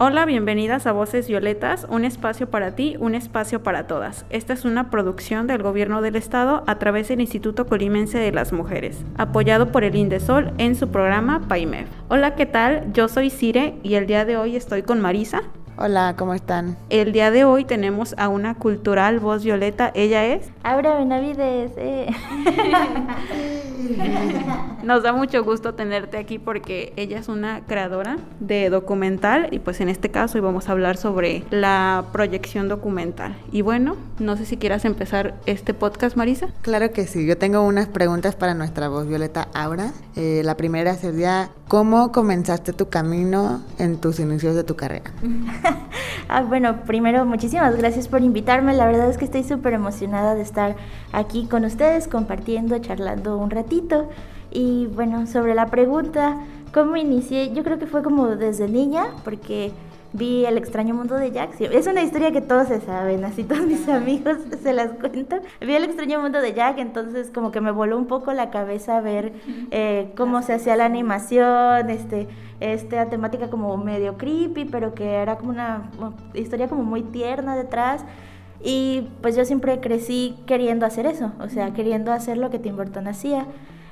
Hola, bienvenidas a Voces Violetas, un espacio para ti, un espacio para todas. Esta es una producción del Gobierno del Estado a través del Instituto Colimense de las Mujeres, apoyado por el Indesol en su programa PAIMEF. Hola, ¿qué tal? Yo soy Cire y el día de hoy estoy con Marisa. Hola, ¿cómo están? El día de hoy tenemos a una cultural voz violeta. Ella es Aura Benavides. Eh. Nos da mucho gusto tenerte aquí porque ella es una creadora de documental y pues en este caso vamos a hablar sobre la proyección documental. Y bueno, no sé si quieras empezar este podcast, Marisa. Claro que sí, yo tengo unas preguntas para nuestra voz violeta Aura. Eh, la primera sería, ¿cómo comenzaste tu camino en tus inicios de tu carrera? ah, bueno, primero muchísimas gracias por invitarme. La verdad es que estoy súper emocionada de estar aquí con ustedes compartiendo, charlando un ratito. Y bueno, sobre la pregunta, ¿cómo inicié? Yo creo que fue como desde niña, porque vi El extraño mundo de Jack. Es una historia que todos se saben, así todos mis amigos se las cuento. Vi El extraño mundo de Jack, entonces como que me voló un poco la cabeza ver eh, cómo se hacía la animación, este, esta temática como medio creepy, pero que era como una historia como muy tierna detrás. Y pues yo siempre crecí queriendo hacer eso, o sea, queriendo hacer lo que Tim Burton hacía.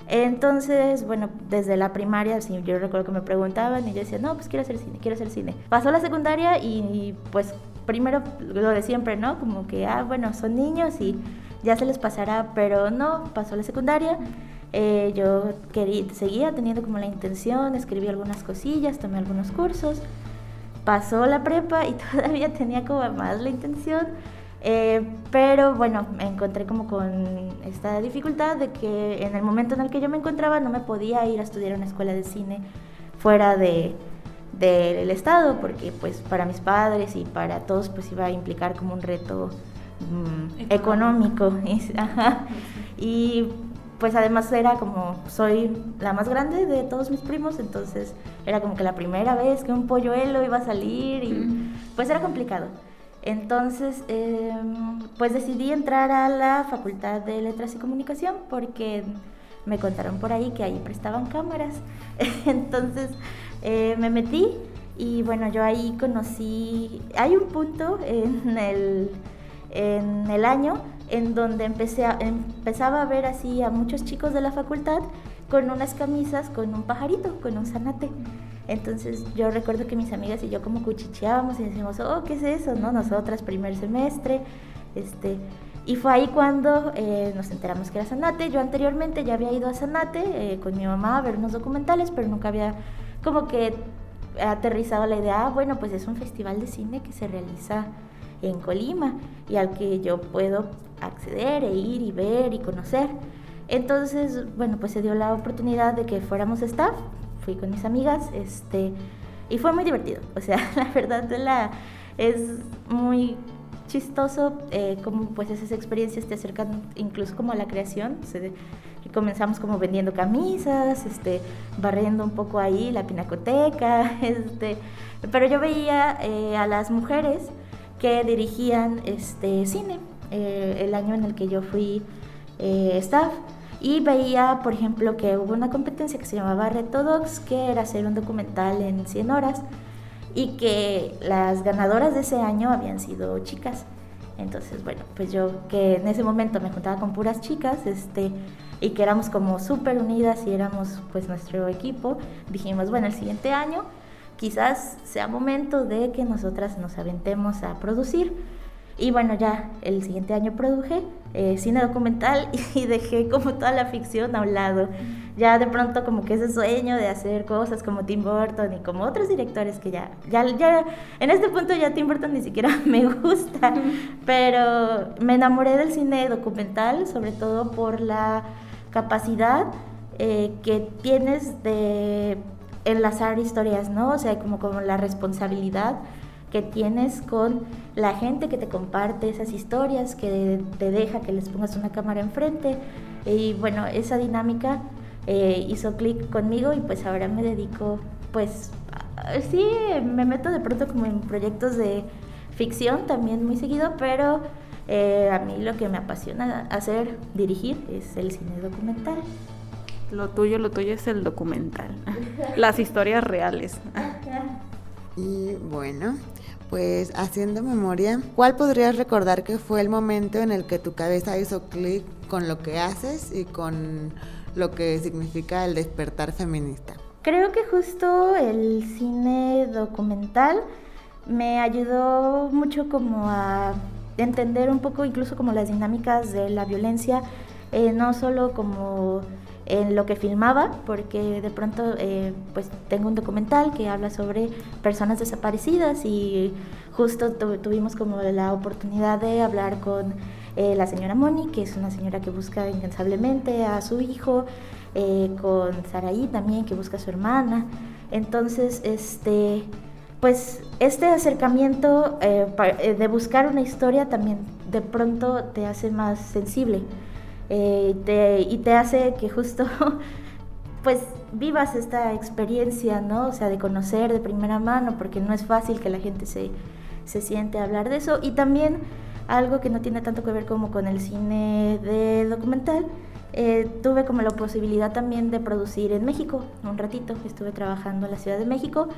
Entonces, bueno, desde la primaria, sí, yo recuerdo que me preguntaban y yo decía, no, pues quiero hacer cine, quiero hacer cine. Pasó la secundaria y pues primero lo de siempre, ¿no? Como que, ah, bueno, son niños y ya se les pasará, pero no, pasó la secundaria. Eh, yo quería, seguía teniendo como la intención, escribí algunas cosillas, tomé algunos cursos. Pasó la prepa y todavía tenía como más la intención eh, pero bueno, me encontré como con esta dificultad de que en el momento en el que yo me encontraba no me podía ir a estudiar a una escuela de cine fuera de del estado porque pues para mis padres y para todos pues iba a implicar como un reto mm, económico, y pues además era como soy la más grande de todos mis primos entonces era como que la primera vez que un polluelo iba a salir y pues era complicado entonces, em, pues decidí entrar a la Facultad de Letras y Comunicación porque me contaron por ahí que ahí prestaban cámaras. Entonces eh, me metí y bueno, yo ahí conocí, hay un punto en el, en el año en donde empecé empezaba a ver así a muchos chicos de la facultad con unas camisas con un pajarito, con un zanate. Entonces yo recuerdo que mis amigas y yo como cuchicheábamos y decíamos, oh, ¿qué es eso? ¿No? Nosotras, primer semestre. Este, y fue ahí cuando eh, nos enteramos que era Sanate. Yo anteriormente ya había ido a Sanate eh, con mi mamá a ver unos documentales, pero nunca había como que aterrizado la idea, ah, bueno, pues es un festival de cine que se realiza en Colima y al que yo puedo acceder e ir y ver y conocer. Entonces, bueno, pues se dio la oportunidad de que fuéramos staff, fui con mis amigas, este, y fue muy divertido. O sea, la verdad la, es muy chistoso eh, como pues esas experiencias te acercan incluso como a la creación. comenzamos como vendiendo camisas, este, barriendo un poco ahí la pinacoteca, este, pero yo veía eh, a las mujeres que dirigían este cine eh, el año en el que yo fui staff y veía, por ejemplo, que hubo una competencia que se llamaba Retodox, que era hacer un documental en 100 horas y que las ganadoras de ese año habían sido chicas. Entonces, bueno, pues yo que en ese momento me juntaba con puras chicas, este, y que éramos como súper unidas y éramos pues nuestro equipo, dijimos, bueno, el siguiente año quizás sea momento de que nosotras nos aventemos a producir. Y bueno, ya el siguiente año produje eh, cine documental y dejé como toda la ficción a un lado. Ya de pronto como que ese sueño de hacer cosas como Tim Burton y como otros directores que ya, ya, ya, en este punto ya Tim Burton ni siquiera me gusta, pero me enamoré del cine documental, sobre todo por la capacidad eh, que tienes de enlazar historias, ¿no? O sea, como, como la responsabilidad que tienes con la gente que te comparte esas historias, que te deja que les pongas una cámara enfrente. Y bueno, esa dinámica eh, hizo clic conmigo y pues ahora me dedico, pues sí, me meto de pronto como en proyectos de ficción también muy seguido, pero eh, a mí lo que me apasiona hacer, dirigir, es el cine documental. Lo tuyo, lo tuyo es el documental, las historias reales. Y bueno, pues haciendo memoria, ¿cuál podrías recordar que fue el momento en el que tu cabeza hizo clic con lo que haces y con lo que significa el despertar feminista? Creo que justo el cine documental me ayudó mucho como a entender un poco incluso como las dinámicas de la violencia, eh, no solo como en lo que filmaba, porque de pronto eh, pues tengo un documental que habla sobre personas desaparecidas y justo tuvimos como la oportunidad de hablar con eh, la señora Moni, que es una señora que busca incansablemente a su hijo, eh, con Saraí también, que busca a su hermana. Entonces, este, pues este acercamiento de buscar una historia también de pronto te hace más sensible eh, y te hace que justo pues vivas esta experiencia, ¿no? O sea, de conocer de primera mano, porque no es fácil que la gente se, se siente a hablar de eso. Y también algo que no tiene tanto que ver como con el cine de documental, eh, tuve como la posibilidad también de producir en México un ratito, estuve trabajando en la Ciudad de México,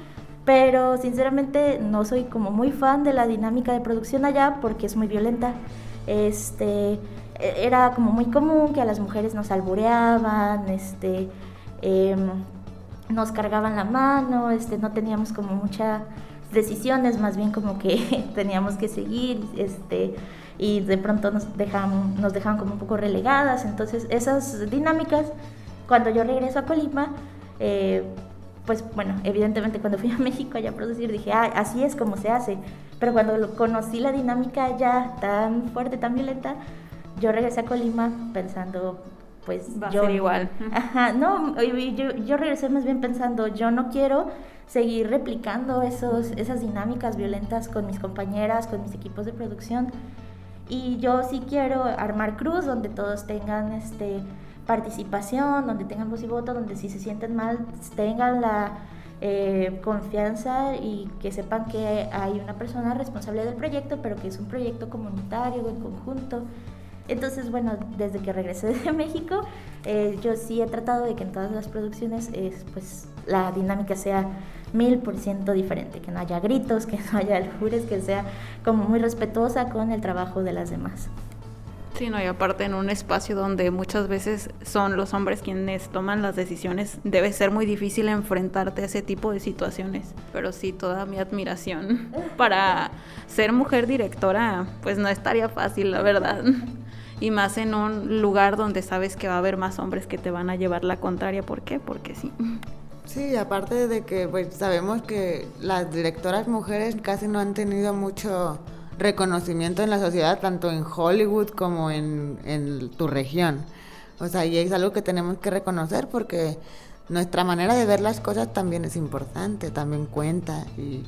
pero sinceramente no soy como muy fan de la dinámica de producción allá porque es muy violenta. Este, era como muy común que a las mujeres nos albureaban, este, em, nos cargaban la mano, este, no teníamos como muchas decisiones, más bien como que teníamos que seguir, este, y de pronto nos dejaban, nos dejaban como un poco relegadas. Entonces, esas dinámicas, cuando yo regreso a Colima, eh, pues bueno, evidentemente cuando fui a México allá a producir dije, ah, así es como se hace. Pero cuando conocí la dinámica ya tan fuerte, tan violenta, yo regresé a Colima pensando, pues Va yo... A ser igual. Ajá, no, yo, yo regresé más bien pensando, yo no quiero seguir replicando esos, esas dinámicas violentas con mis compañeras, con mis equipos de producción. Y yo sí quiero armar cruz donde todos tengan este, participación, donde tengan voz y voto, donde si se sienten mal tengan la eh, confianza y que sepan que hay una persona responsable del proyecto, pero que es un proyecto comunitario, en conjunto. Entonces, bueno, desde que regresé de México, eh, yo sí he tratado de que en todas las producciones pues, la dinámica sea mil por ciento diferente, que no haya gritos, que no haya aljures, que sea como muy respetuosa con el trabajo de las demás. Sí, no, y aparte en un espacio donde muchas veces son los hombres quienes toman las decisiones, debe ser muy difícil enfrentarte a ese tipo de situaciones. Pero sí, toda mi admiración para ser mujer directora, pues no estaría fácil, la verdad y más en un lugar donde sabes que va a haber más hombres que te van a llevar la contraria. ¿Por qué? Porque sí. Sí, aparte de que pues sabemos que las directoras mujeres casi no han tenido mucho reconocimiento en la sociedad, tanto en Hollywood como en, en tu región. O sea, y es algo que tenemos que reconocer porque nuestra manera de ver las cosas también es importante, también cuenta y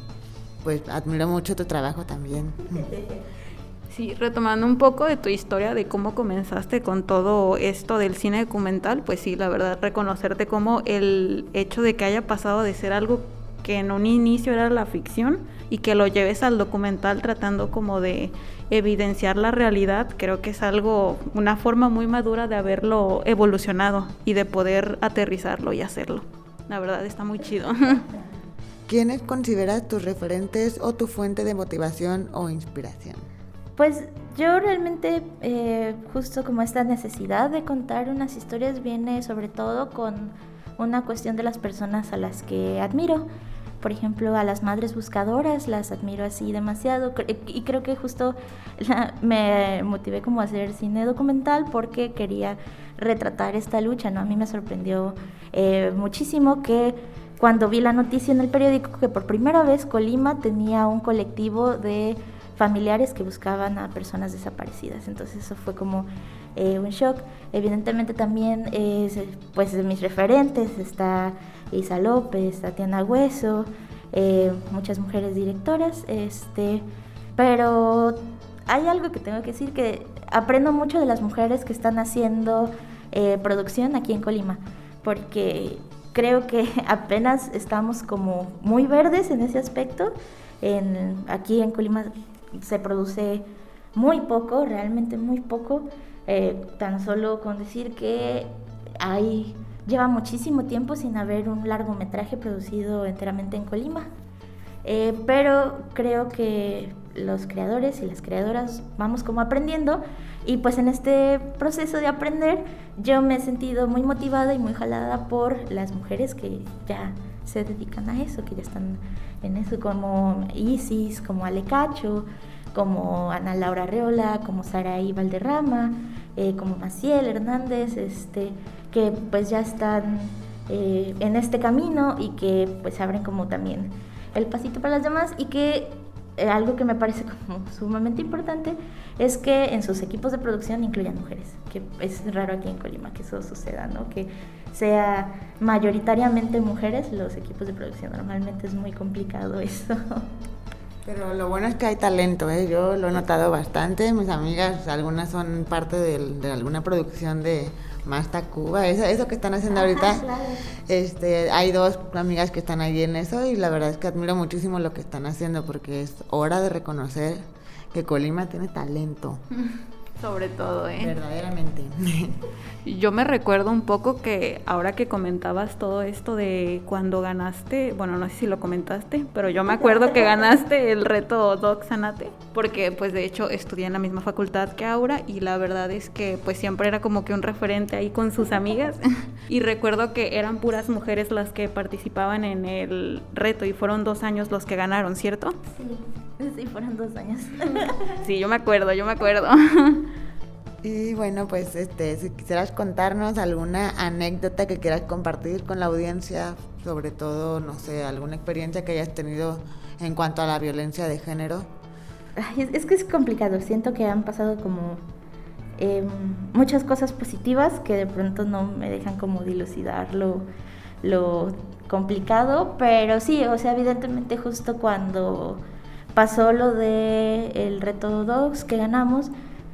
pues admiro mucho tu trabajo también. Sí, retomando un poco de tu historia de cómo comenzaste con todo esto del cine documental, pues sí, la verdad, reconocerte como el hecho de que haya pasado de ser algo que en un inicio era la ficción y que lo lleves al documental tratando como de evidenciar la realidad, creo que es algo, una forma muy madura de haberlo evolucionado y de poder aterrizarlo y hacerlo. La verdad está muy chido. ¿Quiénes consideras tus referentes o tu fuente de motivación o inspiración? Pues yo realmente, eh, justo como esta necesidad de contar unas historias viene sobre todo con una cuestión de las personas a las que admiro. Por ejemplo, a las madres buscadoras las admiro así demasiado y creo que justo me motivé como a hacer cine documental porque quería retratar esta lucha, ¿no? A mí me sorprendió eh, muchísimo que cuando vi la noticia en el periódico que por primera vez Colima tenía un colectivo de familiares que buscaban a personas desaparecidas. Entonces eso fue como eh, un shock. Evidentemente también, pues de mis referentes está Isa López, Tatiana Hueso, eh, muchas mujeres directoras, este, pero hay algo que tengo que decir que aprendo mucho de las mujeres que están haciendo eh, producción aquí en Colima, porque creo que apenas estamos como muy verdes en ese aspecto. En, aquí en Colima se produce muy poco, realmente muy poco, eh, tan solo con decir que hay, lleva muchísimo tiempo sin haber un largometraje producido enteramente en Colima. Eh, pero creo que los creadores y las creadoras vamos como aprendiendo y pues en este proceso de aprender yo me he sentido muy motivada y muy jalada por las mujeres que ya se dedican a eso, que ya están en eso, como Isis, como Ale Cacho, como Ana Laura Reola, como Saraí Valderrama, eh, como Maciel Hernández, este, que pues ya están eh, en este camino y que pues abren como también el pasito para las demás y que eh, algo que me parece como sumamente importante es que en sus equipos de producción incluyan mujeres, que es raro aquí en Colima que eso suceda, ¿no? Que sea mayoritariamente mujeres los equipos de producción. Normalmente es muy complicado eso. Pero lo bueno es que hay talento, ¿eh? yo lo he notado bastante. Mis amigas, algunas son parte de alguna producción de más Tacuba, eso, eso que están haciendo ahorita. Este, hay dos amigas que están ahí en eso y la verdad es que admiro muchísimo lo que están haciendo porque es hora de reconocer que Colima tiene talento. Sobre todo, ¿eh? Verdaderamente. Yo me recuerdo un poco que ahora que comentabas todo esto de cuando ganaste, bueno, no sé si lo comentaste, pero yo me acuerdo que ganaste el reto Doc Sanate, porque pues de hecho estudié en la misma facultad que Aura y la verdad es que pues siempre era como que un referente ahí con sus amigas y recuerdo que eran puras mujeres las que participaban en el reto y fueron dos años los que ganaron, ¿cierto? Sí, sí, fueron dos años. sí, yo me acuerdo, yo me acuerdo. Y bueno, pues este, si quisieras contarnos alguna anécdota que quieras compartir con la audiencia, sobre todo, no sé, alguna experiencia que hayas tenido en cuanto a la violencia de género. es, que es complicado, siento que han pasado como em, muchas cosas positivas que de pronto no me dejan como dilucidar lo, lo complicado, pero sí, o sea, evidentemente justo cuando pasó lo de el reto Dogs que ganamos,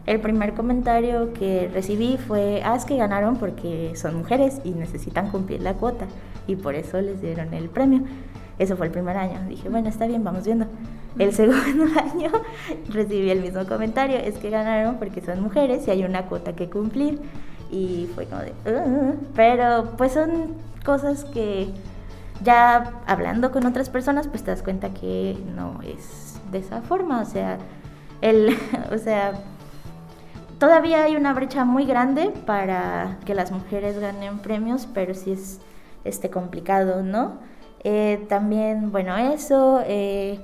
el primer comentario que recibí fue, ah, es que ganaron porque son mujeres y necesitan cumplir la cuota y por eso les dieron el premio. Eso fue el primer año. Dije, bueno, está bien, vamos viendo. El segundo año recibí el mismo comentario, es que ganaron porque son mujeres y hay una cuota que cumplir. Y fue como de, uh", pero pues son cosas que ya hablando con otras personas, pues te das cuenta que no es de esa forma. O sea, el, o sea, Todavía hay una brecha muy grande para que las mujeres ganen premios, pero sí es este, complicado, ¿no? Eh, también, bueno, eso. Eh,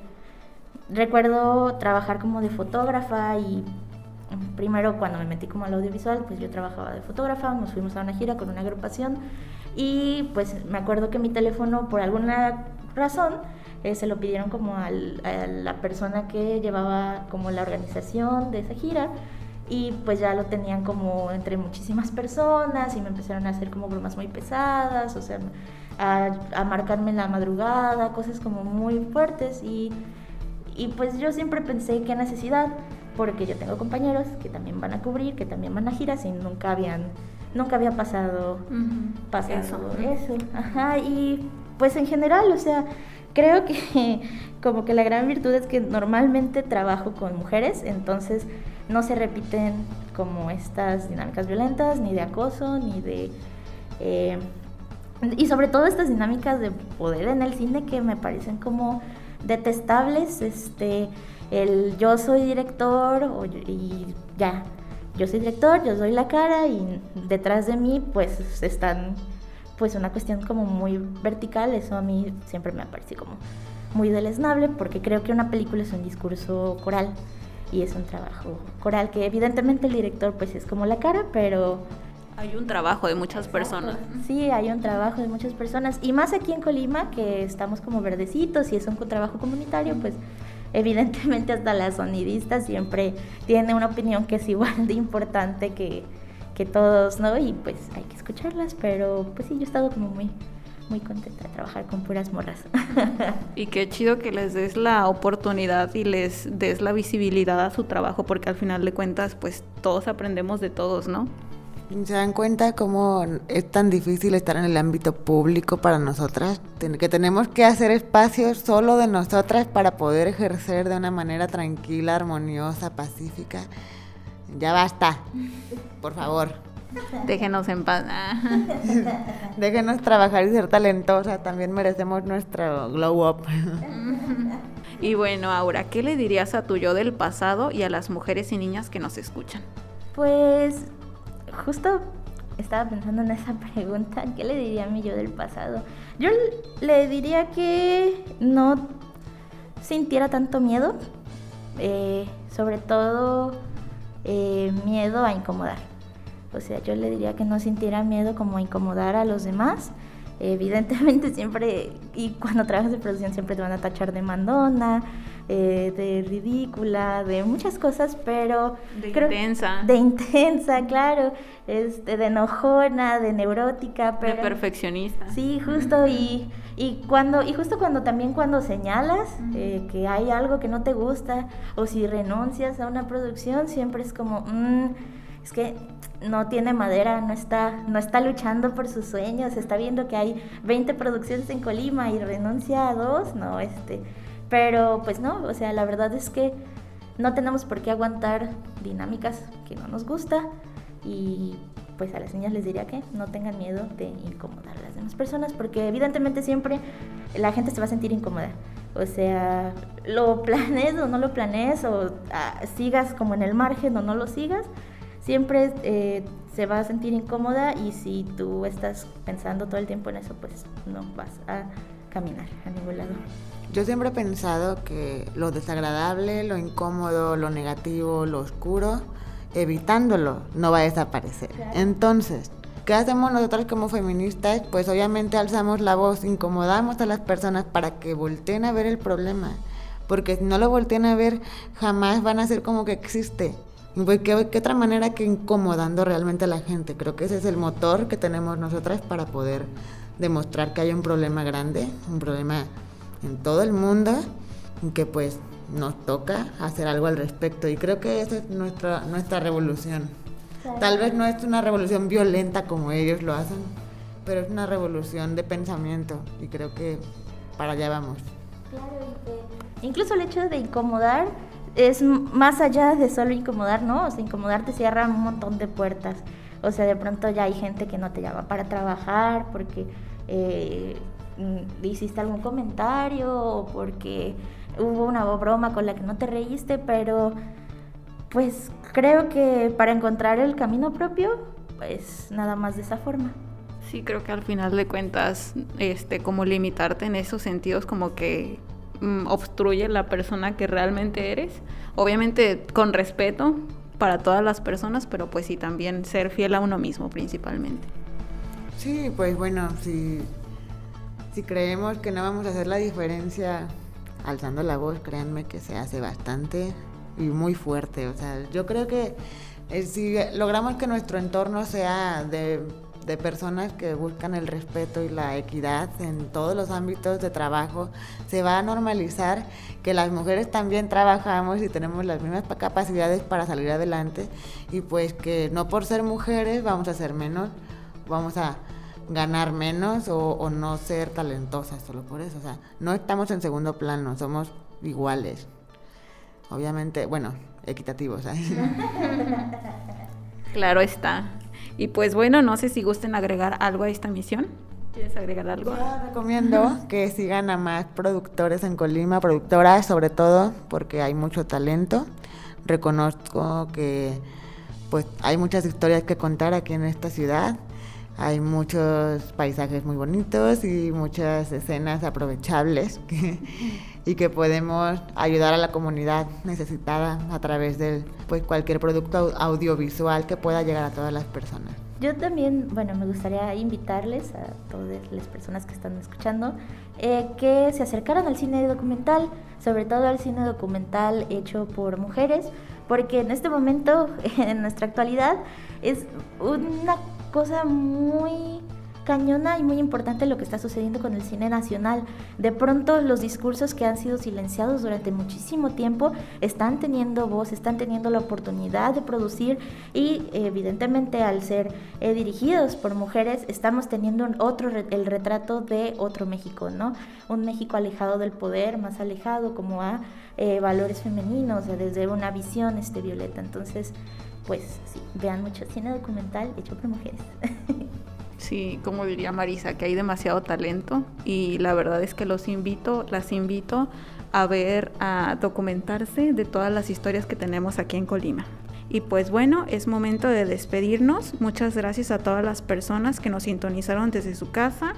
recuerdo trabajar como de fotógrafa y primero cuando me metí como al audiovisual, pues yo trabajaba de fotógrafa, nos fuimos a una gira con una agrupación y pues me acuerdo que mi teléfono por alguna razón eh, se lo pidieron como a la persona que llevaba como la organización de esa gira y pues ya lo tenían como entre muchísimas personas y me empezaron a hacer como bromas muy pesadas, o sea, a, a marcarme la madrugada, cosas como muy fuertes y, y pues yo siempre pensé qué necesidad, porque yo tengo compañeros que también van a cubrir, que también van a giras y nunca habían, nunca había pasado, pasado eso. eso. Ajá, y pues en general, o sea, creo que como que la gran virtud es que normalmente trabajo con mujeres, entonces no se repiten como estas dinámicas violentas, ni de acoso, ni de... Eh, y sobre todo estas dinámicas de poder en el cine que me parecen como detestables, este, el yo soy director y ya, yo soy director, yo soy la cara y detrás de mí pues están pues una cuestión como muy vertical, eso a mí siempre me parece como muy deleznable porque creo que una película es un discurso coral y es un trabajo coral que evidentemente el director pues es como la cara, pero... Hay un trabajo de muchas personas. Sí, hay un trabajo de muchas personas. Y más aquí en Colima, que estamos como verdecitos y es un trabajo comunitario, pues evidentemente hasta la sonidista siempre tiene una opinión que es igual de importante que, que todos, ¿no? Y pues hay que escucharlas, pero pues sí, yo he estado como muy muy contenta de trabajar con puras morras. y qué chido que les des la oportunidad y les des la visibilidad a su trabajo, porque al final de cuentas, pues todos aprendemos de todos, ¿no? ¿Se dan cuenta cómo es tan difícil estar en el ámbito público para nosotras? Que tenemos que hacer espacios solo de nosotras para poder ejercer de una manera tranquila, armoniosa, pacífica. Ya basta, por favor. Déjenos en paz. Déjenos trabajar y ser talentosa. También merecemos nuestro glow up. Y bueno, Aura, ¿qué le dirías a tu yo del pasado y a las mujeres y niñas que nos escuchan? Pues justo estaba pensando en esa pregunta, ¿qué le diría a mi yo del pasado? Yo le diría que no sintiera tanto miedo, eh, sobre todo eh, miedo a incomodar. O sea, yo le diría que no sintiera miedo como a incomodar a los demás. Evidentemente siempre, y cuando trabajas en producción siempre te van a tachar de mandona, eh, de ridícula, de muchas cosas, pero... De intensa. De intensa, claro. Este, de enojona, de neurótica, pero... De perfeccionista. Sí, justo, y, y, cuando, y justo cuando también cuando señalas eh, que hay algo que no te gusta, o si renuncias a una producción, siempre es como, mm, es que no tiene madera, no está, no está luchando por sus sueños, está viendo que hay 20 producciones en Colima y renuncia a dos, no, este pero pues no, o sea, la verdad es que no tenemos por qué aguantar dinámicas que no nos gusta y pues a las niñas les diría que no tengan miedo de incomodar a las demás personas porque evidentemente siempre la gente se va a sentir incómoda. O sea, lo planees o no lo planees o ah, sigas como en el margen o no lo sigas, siempre eh, se va a sentir incómoda y si tú estás pensando todo el tiempo en eso, pues no vas a caminar a ningún lado. Yo siempre he pensado que lo desagradable, lo incómodo, lo negativo, lo oscuro, evitándolo, no va a desaparecer. Entonces, ¿qué hacemos nosotros como feministas? Pues obviamente alzamos la voz, incomodamos a las personas para que volteen a ver el problema. Porque si no lo volteen a ver, jamás van a ser como que existe. Pues, ¿qué, ¿qué, otra manera que incomodando realmente a la gente? Creo que ese es el motor que tenemos nosotras para poder demostrar que hay un problema grande, un problema en todo el mundo que pues nos toca hacer algo al respecto y creo que esa es nuestra, nuestra revolución. Tal vez no es una revolución violenta como ellos lo hacen, pero es una revolución de pensamiento y creo que para allá vamos. Claro, incluso el hecho de incomodar es más allá de solo incomodar, ¿no? O sea, incomodar te cierra un montón de puertas. O sea, de pronto ya hay gente que no te llama para trabajar porque eh, Mm, hiciste algún comentario o porque hubo una broma con la que no te reíste, pero pues creo que para encontrar el camino propio, pues nada más de esa forma. Sí, creo que al final de cuentas, este, como limitarte en esos sentidos, como que mm, obstruye la persona que realmente eres. Obviamente con respeto para todas las personas, pero pues sí también ser fiel a uno mismo principalmente. Sí, pues bueno, si si creemos que no vamos a hacer la diferencia alzando la voz, créanme que se hace bastante y muy fuerte. O sea, yo creo que eh, si logramos que nuestro entorno sea de, de, personas que buscan el respeto y la equidad en todos los ámbitos de trabajo, se va a normalizar que las mujeres también trabajamos y tenemos las mismas capacidades para salir adelante y pues que no por ser mujeres vamos a ser menos, vamos a ganar menos o, no ser talentosas solo por eso. O sea, no estamos en segundo plano, somos iguales. Obviamente, bueno, equitativos. ¿eh? claro está. Y pues bueno, no sé si gusten agregar algo a esta misión. ¿Quieres agregar algo? Yo recomiendo que sigan a más productores en Colima, productoras sobre todo, porque hay mucho talento. Reconozco que pues hay muchas historias que contar aquí en esta ciudad hay muchos paisajes muy bonitos y muchas escenas aprovechables y que podemos ayudar a la comunidad necesitada a través de pues, cualquier producto audiovisual que pueda llegar a todas las personas. Yo también, bueno, me gustaría invitarles a todas las personas que están escuchando eh, que se acercaran al cine documental, sobre todo al cine documental hecho por mujeres, porque en este momento, en nuestra actualidad, es una cosa muy cañona y muy importante lo que está sucediendo con el cine nacional. De pronto los discursos que han sido silenciados durante muchísimo tiempo están teniendo voz, están teniendo la oportunidad de producir y evidentemente al ser eh, dirigidos por mujeres estamos teniendo otro el retrato de otro México, ¿no? Un México alejado del poder, más alejado como a eh, valores femeninos, desde una visión este violeta. Entonces, pues sí, vean mucho cine documental hecho por mujeres. Sí, como diría Marisa, que hay demasiado talento y la verdad es que los invito, las invito a ver, a documentarse de todas las historias que tenemos aquí en Colima. Y pues bueno, es momento de despedirnos. Muchas gracias a todas las personas que nos sintonizaron desde su casa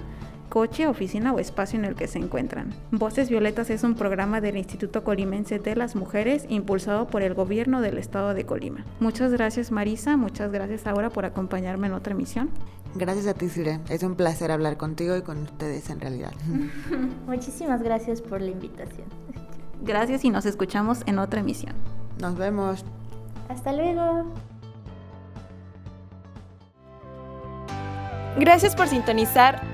coche, oficina o espacio en el que se encuentran. Voces Violetas es un programa del Instituto Colimense de las Mujeres impulsado por el gobierno del estado de Colima. Muchas gracias Marisa, muchas gracias ahora por acompañarme en otra emisión. Gracias a ti, Sire. Es un placer hablar contigo y con ustedes en realidad. Muchísimas gracias por la invitación. Gracias y nos escuchamos en otra emisión. Nos vemos. Hasta luego. Gracias por sintonizar